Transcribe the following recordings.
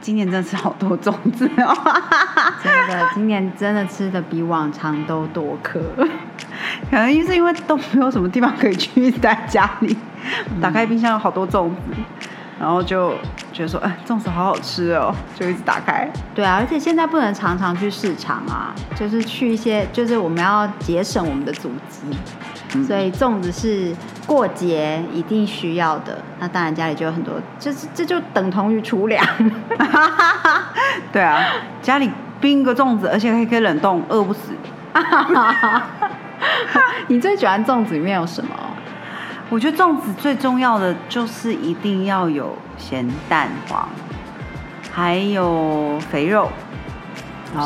今年真的吃好多粽子哦！真的，今年真的吃的比往常都多颗。可能是因为都没有什么地方可以去，在家里打开冰箱有好多粽子，然后就觉得说，哎，粽子好好吃哦，就一直打开。对啊，而且现在不能常常去市场啊，就是去一些，就是我们要节省我们的组织，所以粽子是过节一定需要的。那当然家里就有很多，就是这就等同于储粮。对啊，家里冰个粽子，而且还可以冷冻，饿不死。你最喜欢粽子里面有什么？我觉得粽子最重要的就是一定要有咸蛋黄，还有肥肉、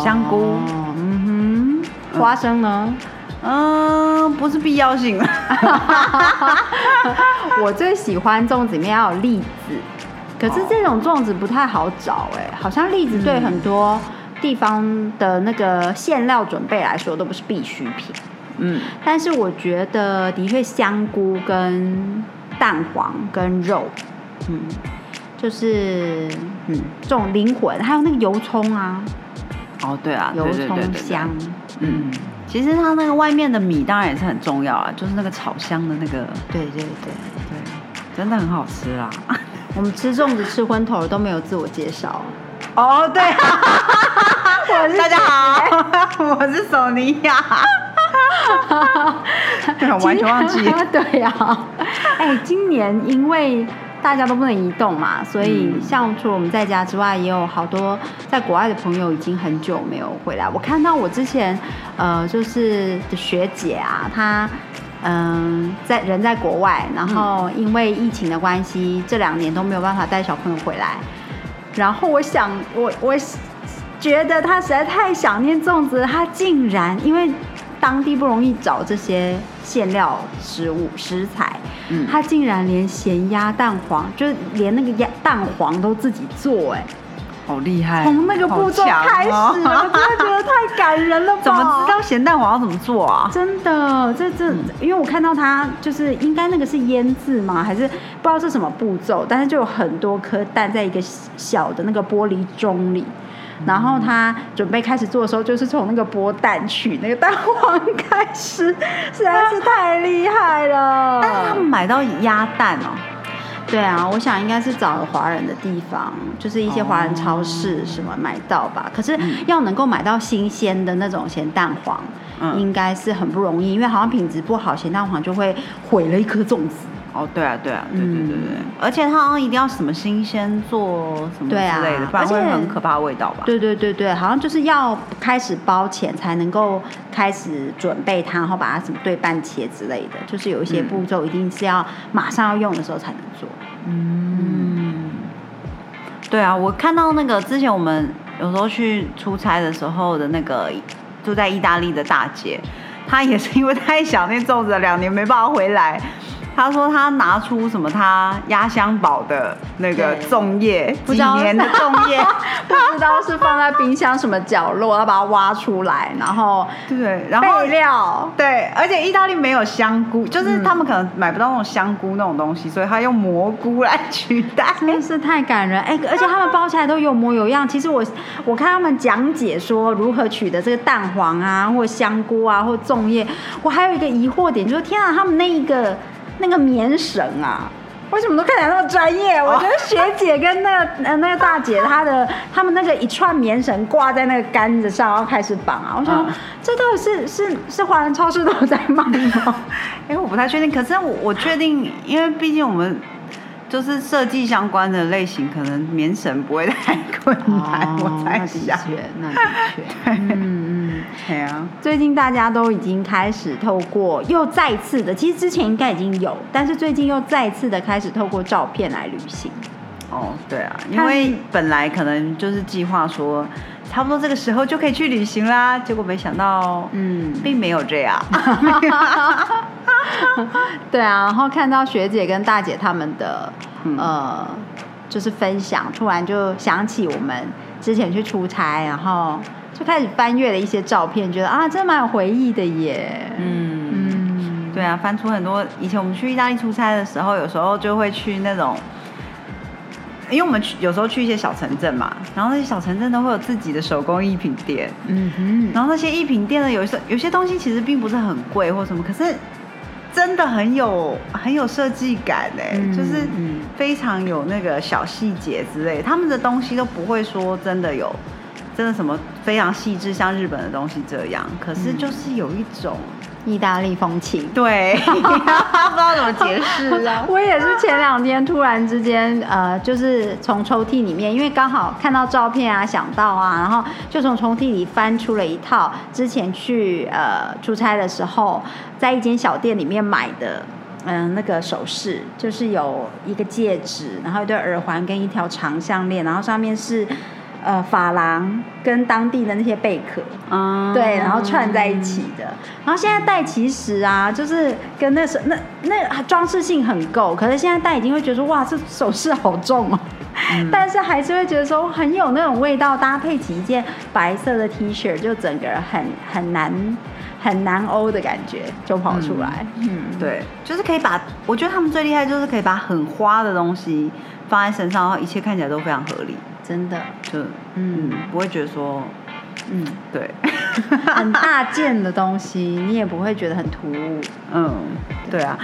香菇，嗯哼，花生呢？嗯，不是必要性。我最喜欢粽子里面要有栗子，可是这种粽子不太好找哎，好像栗子对很多地方的那个馅料准备来说都不是必需品。嗯，但是我觉得的确香菇跟蛋黄跟肉，嗯，就是嗯。这种灵魂，还有那个油葱啊，哦对啊，油葱香，嗯，其实它那个外面的米当然也是很重要啊，就是那个炒香的那个，对对对对，真的很好吃啦。我们吃粽子吃昏头了都没有自我介绍，哦对，大家好，我是索尼娅。对，完全忘记。对呀，哎，今年因为大家都不能移动嘛，所以像除了我们在家之外，也有好多在国外的朋友已经很久没有回来。我看到我之前呃，就是的学姐啊，她嗯在人在国外，然后因为疫情的关系，这两年都没有办法带小朋友回来。然后我想，我我觉得她实在太想念粽子，她竟然因为。当地不容易找这些馅料、食物、食材，嗯，他竟然连咸鸭蛋黄，就是连那个鸭蛋黄都自己做，哎，好厉害！从那个步骤开始，我真的觉得太感人了吧。怎么知道咸蛋黄要怎么做啊？真的，这这，因为我看到他就是应该那个是腌制吗？还是不知道是什么步骤？但是就有很多颗蛋在一个小的那个玻璃盅里。然后他准备开始做的时候，就是从那个剥蛋取那个蛋黄开始，实在是太厉害了。但是他们买到鸭蛋哦，对啊，我想应该是找了华人的地方，就是一些华人超市什么买到吧。可是要能够买到新鲜的那种咸蛋黄，应该是很不容易，因为好像品质不好，咸蛋黄就会毁了一颗粽子。哦，对啊，对啊，对对对对，而且它好像一定要什么新鲜做什么之类的，不然会很可怕的味道吧？对对对对，好像就是要开始包前才能够开始准备它，然后把它什么对半切之类的，就是有一些步骤一定是要马上要用的时候才能做。嗯，对啊，我看到那个之前我们有时候去出差的时候的那个住在意大利的大姐，她也是因为太想念粽子，两年没办法回来。他说他拿出什么？他压箱宝的那个粽叶，几年的粽叶，不知道是放在冰箱什么角落，要把它挖出来，然后对，然后备料，对，而且意大利没有香菇，就是他们可能买不到那种香菇那种东西，所以他用蘑菇来取代，真是太感人哎！而且他们包起来都有模有样。其实我我看他们讲解说如何取得这个蛋黄啊，或香菇啊，或粽叶，我还有一个疑惑点，就是天啊，他们那一个。那个棉绳啊，为什么都看起来那么专业？我觉得学姐跟那个呃那个大姐，她的她们那个一串棉绳挂在那个杆子上，然后开始绑啊。我想，这到底是是是华人超市都有在卖吗？因 为我不太确定，可是我我确定，因为毕竟我们就是设计相关的类型，可能棉绳不会太困难。我猜想，那的确，嗯。对啊，最近大家都已经开始透过又再次的，其实之前应该已经有，但是最近又再次的开始透过照片来旅行。哦，对啊，因为本来可能就是计划说差不多这个时候就可以去旅行啦。结果没想到，嗯，并没有这样。对啊，然后看到学姐跟大姐他们的、嗯呃，就是分享，突然就想起我们之前去出差，然后就开始翻阅了一些照片，觉得啊，真的蛮有回忆的耶。嗯，嗯，对啊，翻出很多以前我们去意大利出差的时候，有时候就会去那种。因为我们去有时候去一些小城镇嘛，然后那些小城镇都会有自己的手工艺品店，嗯哼，然后那些艺品店呢，有些有些东西其实并不是很贵或什么，可是真的很有很有设计感哎、嗯就是嗯非常有那个小细节之类，他们的东西都不会说真的有真的什么非常细致，像日本的东西这样，可是就是有一种、意大利风情。对，不知道怎么解释啊。我也是前两天突然之间，呃，就是从抽屉里面，因为刚好看到照片啊，想到啊，然后就从抽屉里翻出了一套之前去呃出差的时候，在一间小店里面买的。嗯，那个首饰就是有一个戒指，然后一对耳环跟一条长项链，然后上面是呃珐琅跟当地的那些贝壳，嗯对，然后串在一起的。然后现在戴其实啊，就是跟那时那那装饰性很够，可是现在戴已经会觉得说哇，这首饰好重哦。但是还是会觉得说很有那种味道，搭配起一件白色的 T 恤，就整个人很很难很难欧的感觉就跑出来。嗯，对，就是可以把，我觉得他们最厉害就是可以把很花的东西放在身上，然后一切看起来都非常合理，真的，就嗯。不会觉得说嗯，对，很大件的东西，你也不会觉得很突兀。嗯，对啊，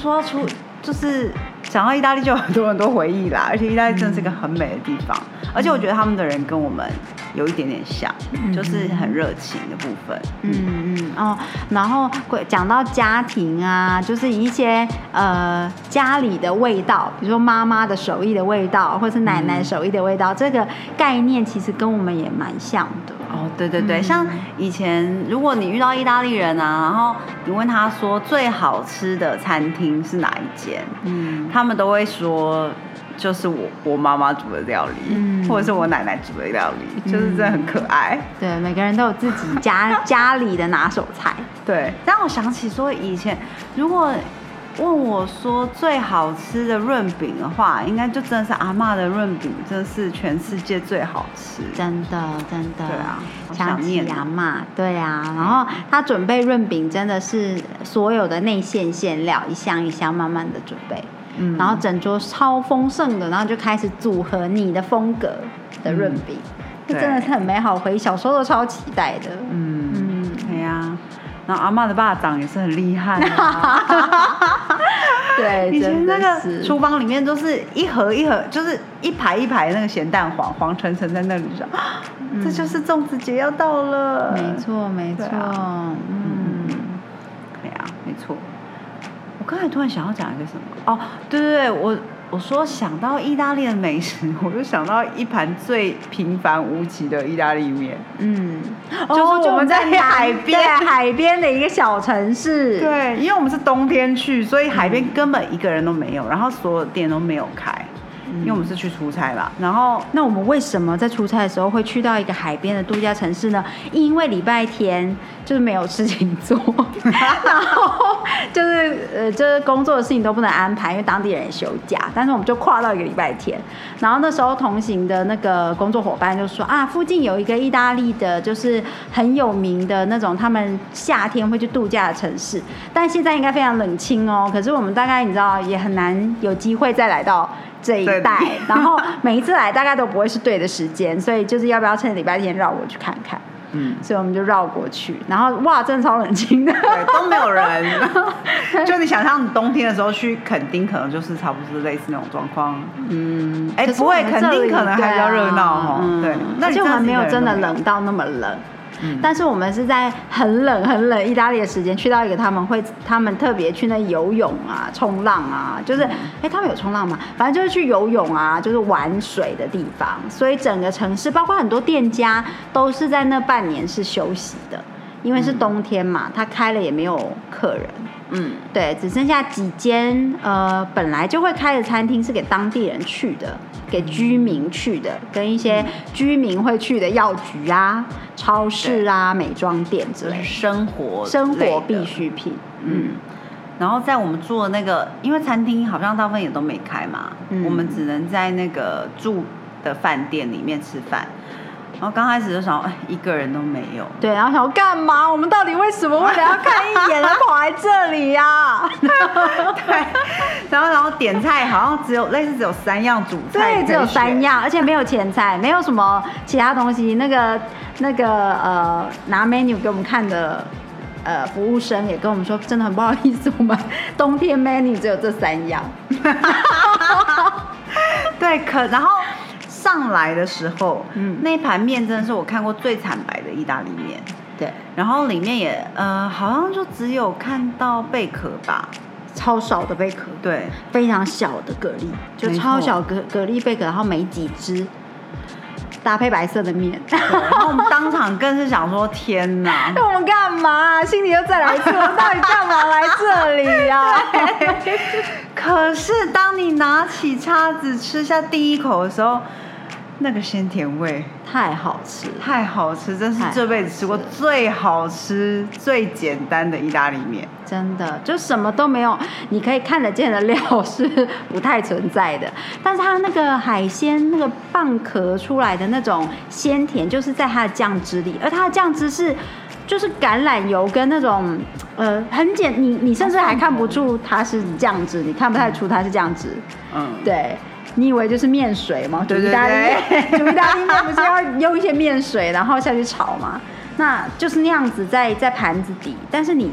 说到出就是想到意大利，就有很多很多回忆啦，而且意大利真的是个很美的地方，而且我觉得他们的人跟我们有一点点像，就是很热情的部分。嗯嗯哦，然后讲到家庭啊，就是一些呃家里的味道，比如说妈妈的手艺的味道，或是奶奶手艺的味道，这个概念其实跟我们也蛮像的。哦，对对对，嗯。像以前如果你遇到意大利人啊，然后你问他说最好吃的餐厅是哪一间，嗯。他们都会说就是我我妈妈煮的料理，嗯或者是我奶奶煮的料理，就是真的很可爱。对，每个人都有自己家 家里的拿手菜。对，让我想起说以前如果问我说最好吃的润饼的话，应该就真的是阿妈的润饼，真的是全世界最好吃。真的，真的，对啊想念阿妈，对啊，然后他准备润饼真的是所有的内馅馅料一箱一箱慢慢的准备，嗯。然后整桌超丰盛的，然后就开始组合你的风格的润饼，这、对真的是很美好回忆，小时候都超期待的。嗯。嗯，对呀、然后阿妈的爸掌也是很厉害、啊。对，以前那个厨房里面都是一盒一盒，就是一排一排那个咸蛋黄，黄橙橙在那里说，啊这就是粽子节要到了。没，错，没错，嗯，对啊，没错。我刚才突然想要讲一个什么？哦，对对对，我我说想到意大利的美食，我就想到一盘最平凡无奇的意大利面。嗯，就是我们在海边对海边的一个小城市，对，因为我们是冬天去，所以海边根本一个人都没有，然后所有店都没有开，因为我们是去出差吧。然后那我们为什么在出差的时候会去到一个海边的度假城市呢？因为礼拜天就是没有事情做，然后就是呃，就是工作的事情都不能安排，因为当地人也休假。但是我们就跨到一个礼拜天，然后那时候同行的那个工作伙伴就说啊，附近有一个意大利的，就是很有名的那种他们夏天会去度假的城市，但现在应该非常冷清哦。可是我们大概你知道也很难有机会再来到。这一带，然后每一次来大概都不会是对的时间，所以就是要不要趁礼拜天绕过去看看？嗯，所以我们就绕过去，然后哇，真的超冷清的。对，都没有人。就你想象，你冬天的时候去垦丁，可能就是差不多是类似那种状况。嗯，哎不会垦丁可能还比较热闹哦对那你而且我们没有真的冷到那么冷。嗯但是我们是在很冷很冷意大利的时间去到一个他们会他们特别去那游泳啊、冲浪啊，就是哎、他们有冲浪吗？反正就是去游泳啊，就是玩水的地方。所以整个城市包括很多店家都是在那半年是休息的，因为是冬天嘛，他开了也没有客人。嗯，对，只剩下几间呃本来就会开的餐厅是给当地人去的，给居民去的，跟一些居民会去的药局啊、超市啊、美妆店之类的生活生活必。需品。嗯，然后在我们住的那个，因为餐厅好像大部分也都没开嘛，嗯我们只能在那个住的饭店里面吃饭。然后刚开始就想，哎，一个人都没有。对，然后想说干嘛？我们到底为什么为了要看一眼而跑来这里呀、对，然后然后点菜好像只有类似只有三样主菜，对，只有三。样，而且没有前菜，没有什么其他东西。那个那个呃，拿 menu 给我们看的呃服务生也跟我们说，真的很不好意思，我们冬天 menu 只有这三样。对，可然后上来的时候，嗯那一盘面真的是我看过最惨白的意大利面。对，然后里面也呃，好像就只有看到贝壳吧。超少的贝壳，对，非常小的蛤蜊，就超小蛤蛤蜊贝壳，然后没几只，搭配白色的面。然后我们当场更是想说，天哪！那我们干嘛？心里又再来一次，我们到底干嘛来这里 呀、可是当你拿起叉子吃下第一口的时候，那个鲜甜味太好吃。太好吃，真是这辈子吃过最好吃、最简单的意大利面。真的就什么都没有，你可以看得见的料是不太存在的，但是它那个海鲜那个蚌壳出来的那种鲜甜，就是在它的酱汁里，而它的酱汁是就是橄榄油跟那种呃很简，你你甚至还看不出它是酱汁，你看不太出它是酱汁，嗯，对。你以为就是面水吗？对对煮意大利 煮意大利面不是要用一些面水，然后下去炒吗？那就是那样子在在盘子底，但是你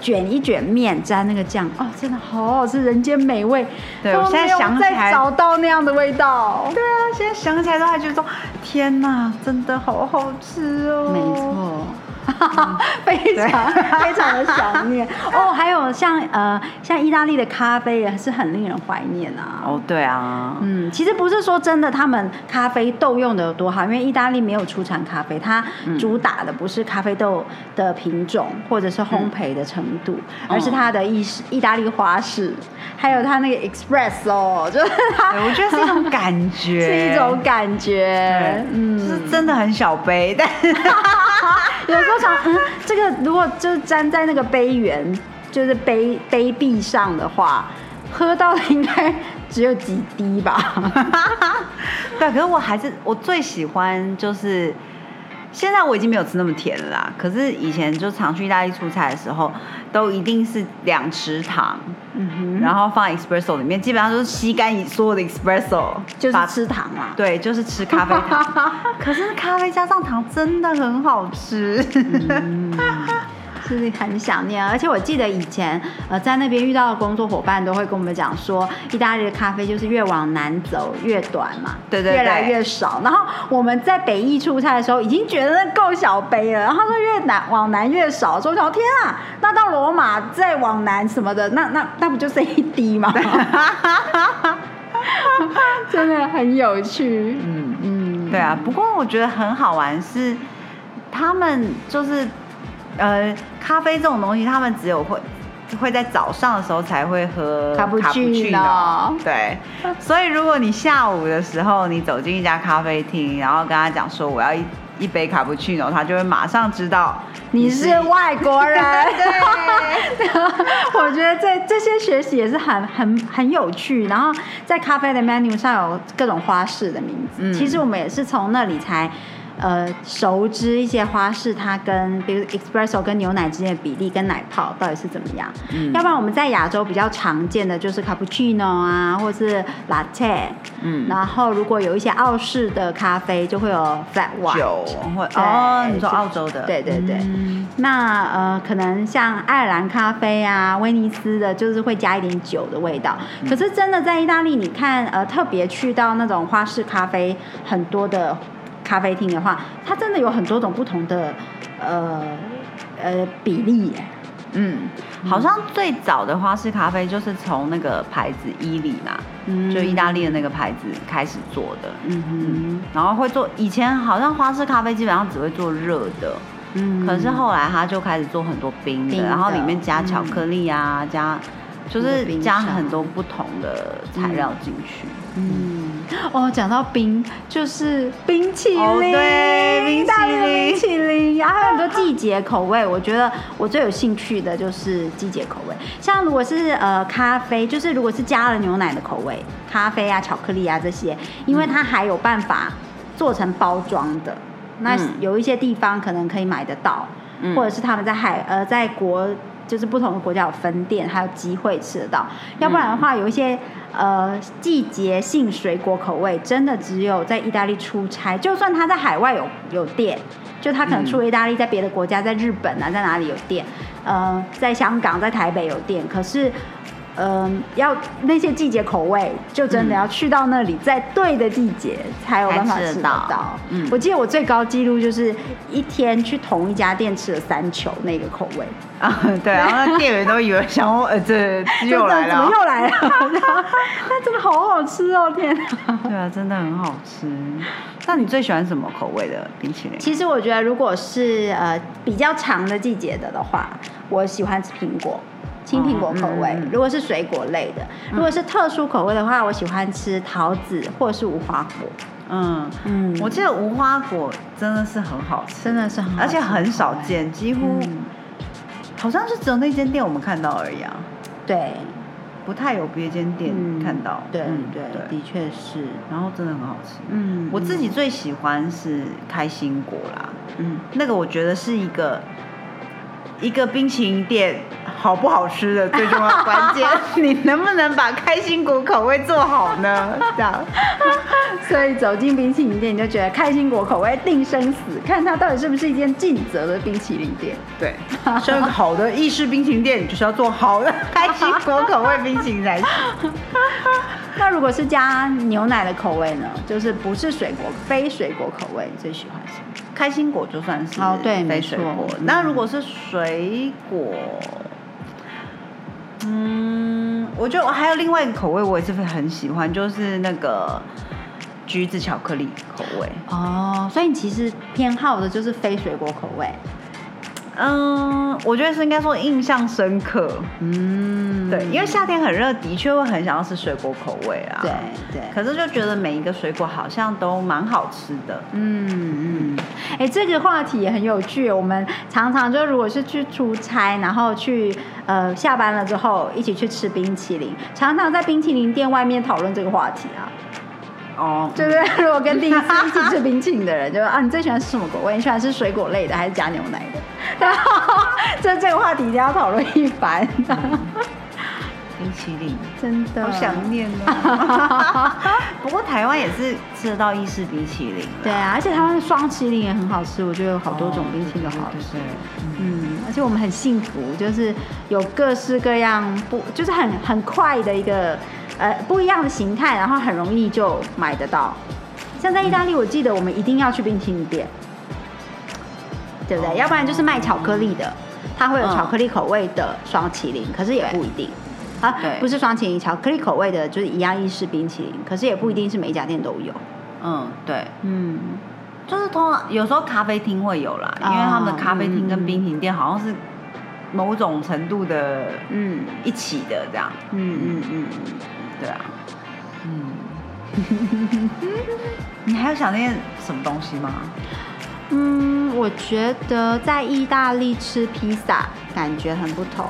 卷一卷面沾那个酱，哦，真的好好吃，人间美味。都对我现在想起来再找到那样的味道。对啊，现在想起来都还觉得说，天哪，真的好好吃哦。没错。非常非常的想念。哦，还有像呃像意大利的咖啡也是很令人怀念啊。哦，对啊，嗯，其实不是说真的，他们咖啡豆用的有多好，因为意大利没有出产咖啡，它主打的不是咖啡豆的品种或者是烘焙的程度，而是它的意式意大利花式，还有它那个 express 哦就是它，我觉得是一种感觉，是一种感觉，，嗯，就是真的很小杯，但有时候想，嗯，这个如果就粘在那个杯缘，就是杯杯壁上的话，喝到的应该只有几滴吧。对，可是我还是我最喜欢就是。现在我已经没有吃那么甜了啦，可是以前就常去意大利出差的时候，都一定是两匙糖，嗯哼，然后放 espresso 里面，基本上就是吸干所有的 espresso，就是把吃糖嘛。对，就是吃咖啡糖。可是咖啡加上糖真的很好吃。是很想念，而且我记得以前呃在那边遇到的工作伙伴都会跟我们讲说，意大利的咖啡就是越往南走越短嘛，对对越来越少。然后我们在北艺出差的时候已经觉得那够小杯了，然后他说越南往南越少，所以我想天啊，那到罗马再往南什么的，那那那不就剩一滴吗？真的很有趣，嗯，嗯，对啊。不过我觉得很好玩是，他们就是呃，咖啡这种东西，他们只有会。会在早上的时候才会喝卡布奇诺诺对，所以如果你下午的时候你走进一家咖啡厅，然后跟他讲说我要一一杯卡布奇诺，他就会马上知道你是外国人，对，我觉得这这些学习也是很很很有趣。然后在咖啡的 menu 上有各种花式的名字，嗯其实我们也是从那里才。呃，熟知一些花式，它跟比如 espresso 跟牛奶之间的比例跟奶泡到底是怎么样？嗯要不然我们在亚洲比较常见的就是 cappuccino 啊，或是 latte。嗯，然后如果有一些澳式的咖啡，就会有 flat white。酒或哦，你说澳洲的，对对对嗯那呃，可能像爱尔兰咖啡啊、威尼斯的，就是会加一点酒的味道。嗯可是真的在意大利，你看呃，特别去到那种花式咖啡很多的咖啡厅的话，它真的有很多种不同的呃呃比例耶。嗯，好像最早的花式咖啡就是从那个牌子伊利嘛，嗯。就意大利的那个牌子开始做的，嗯然后会做以前好像花式咖啡基本上只会做热的，嗯。可是后来他就开始做很多冰的，冰的。然后里面加巧克力啊，加就是加很多不同的材料进去。嗯，哦，讲到冰，就是冰淇淋，哦对冰淇淋。冰淇淋，然后还有很多季节口味。我觉得我最有兴趣的就是季节口味，像如果是呃咖啡，就是如果是加了牛奶的口味，咖啡啊、巧克力啊这些，因为它还有办法做成包装的，那嗯。有一些地方可能可以买得到，嗯或者是他们在海呃在国就是不同的国家有分店，还有机会吃得到。要不然的话，有一些呃季节性水果口味，真的只有在意大利出差，就算他在海外有有店，就他可能出意大利，在别的国家，在日本啊，在哪里有店，呃，在香港、在台北有店，可是。嗯，要那些季节口味，就真的要去到那里，在对的季节才有办法吃到到。嗯我记得我最高纪录就是一天去同一家店吃了三球那个口味，啊，对，然后那店员都以为想我，呃，这又来了哦，怎么又来了？那真的好好吃哦，天啊！对啊，真的很好吃。那你最喜欢什么口味的冰淇淋？其实我觉得，如果是呃比较长的季节的的话，我喜欢吃苹果。青苹果口味，如果是水果类的，如果是特殊口味的话，我喜欢吃桃子或者是无花果。嗯，嗯。我记得无花果真的是很好吃，真的是很好吃。而且很少见，几乎、嗯。好像是只有那间店我们看到而已啊，对，不太有别间店嗯看到。对，对，的确是。然后真的很好吃。嗯我自己最喜欢是开心果啦，嗯。那个我觉得是一个一个冰淇淋店好不好吃的最重要关键，你能不能把开心果口味做好呢？这样。所以走进冰淇淋店，你就觉得开心果口味定生死，看它到底是不是一间尽责的冰淇淋店。对，身为一个好的意式冰淇淋店，你就是要做好的开心果口味冰淇淋才行。那如果是加牛奶的口味呢？就是不是水果，非水果口味，你最喜欢什么？开心果就算是哦对非没错水果，嗯那如果是水果，嗯，我觉得我还有另外一个口味，我也是很喜欢，就是那个橘子巧克力口味。哦，所以你其实偏好的就是非水果口味。嗯，我觉得是应该说印象深刻。嗯，对，因为夏天很热，的确会很想要吃水果口味啊。对对，可是就觉得每一个水果好像都蛮好吃的。嗯嗯，哎、这个话题也很有趣。我们常常就如果是去出差，然后去呃下班了之后一起去吃冰淇淋，常常在冰淇淋店外面讨论这个话题啊。哦，就是 如果跟第一次一起吃冰淇淋的人，就说啊，你最喜欢吃什么口味？你喜欢吃水果类的还是加牛奶的？然后这这个话题一定要讨论一番，冰淇淋，真的好想念哦。不过台湾也是吃得到意式冰淇淋啦。对啊，而且台湾的双淇淋也很好吃，我觉得有好多种哦冰淇淋都好吃。嗯，而且我们很幸福，就是有各式各样不，就是很很快的一个呃不一样的形态，然后很容易就买得到。像在意大利，我记得我们一定要去冰淇淋店，对不对？哦要不然就是卖巧克力的，它会有嗯巧克力口味的双麒麟，可是也不一定。啊，不是双麒麟，巧克力口味的就是一样意式冰淇淋，可是也不一定是每一家店都有。嗯，对，嗯，就是通常有时候咖啡厅会有啦，因为他们的咖啡厅跟冰淇淋店好像是某种程度的嗯一起的这样。嗯嗯嗯嗯，对啊，嗯，你还有想念什么东西吗？嗯，我觉得在意大利吃披萨感觉很不同。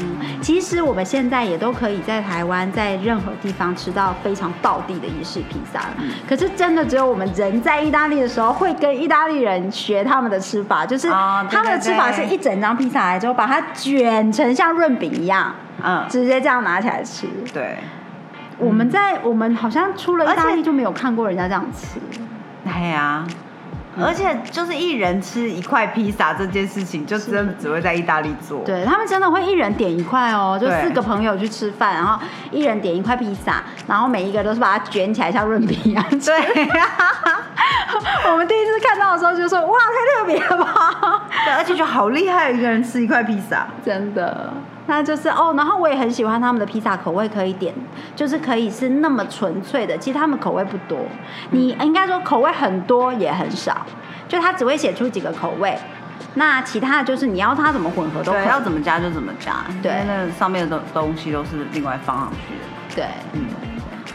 嗯，其实我们现在也都可以在台湾，在任何地方吃到非常道地的意式披萨了。嗯可是真的只有我们人在意大利的时候，会跟意大利人学他们的吃法，就是他们的吃法是一整张披萨来之后，把它卷成像润饼一样，嗯，直接这样拿起来吃。对，我们在我们好像出了意大利就没有看过人家这样吃。哎呀。而且就是一人吃一块披萨这件事情，就真的只会在意大利做。对他们真的会一人点一块哦，就四个朋友去吃饭，然后一人点一块披萨，然后每一个都是把它卷起来像润饼一样吃。对，我们第一次看到的时候就说哇，太特别了吧，对，而且就好厉害，一个人吃一块披萨。真的。那就是哦，然后我也很喜欢他们的披萨口味，可以点，就是可以是那么纯粹的。其实他们口味不多，你应该说口味很多也很少，就他只会写出几个口味，那其他的就是你要它怎么混合都可，以。要怎么加就怎么加，对那上面的东东西都是另外放上去的。对，嗯，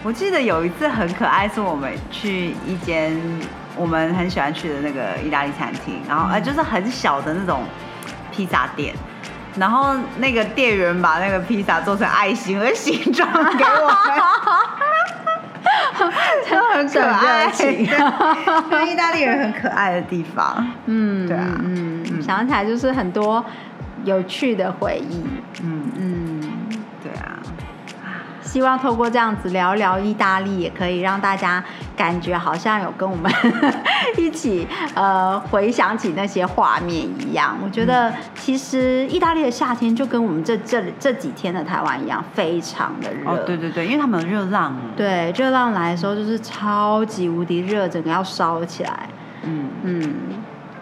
我记得有一次很可爱，是我们去一间我们很喜欢去的那个意大利餐厅，然后呃就是很小的那种披萨店。然后那个店员把那个披萨做成爱心的形状给我们，就很可爱。意大利人很可爱的地方。嗯，对啊嗯，嗯想起来就是很多有趣的回忆。嗯，嗯，希望透过这样子聊聊意大利，也可以让大家感觉好像有跟我们一起呃回想起那些画面一样。我觉得其实意大利的夏天就跟我们这这这几天的台湾一样，非常的热。哦，对对对，因为他们有热浪。对，热浪来的时候就是超级无敌热，整个要烧起来。嗯，嗯，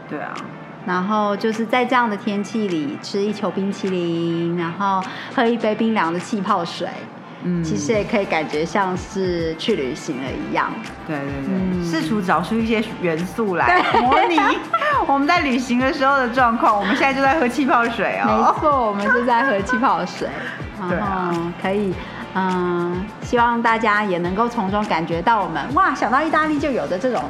对啊，然后就是在这样的天气里吃一球冰淇淋，然后喝一杯冰凉的气泡水，嗯，其实也可以感觉像是去旅行了一样。对对嗯。对，试图找出一些元素来模拟。我们在旅行的时候的状况。我们现在就在喝气泡水哦。没哦。错，我们就在喝气泡水，对啊。可以，嗯，希望大家也能够从中感觉到我们哇，想到意大利就有的这种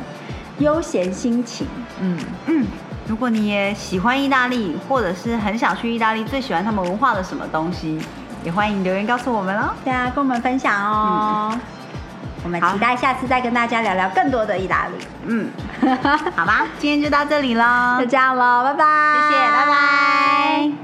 悠闲心情。嗯。嗯，如果你也喜欢意大利，或者是很想去意大利，最喜欢他们文化的什么东西，也欢迎留言告诉我们哦。对啊，跟我们分享哦。我们期待下次再跟大家聊聊更多的意大利。嗯，好吧，今天就到这里喽就，这样喽，拜拜。谢谢，拜拜。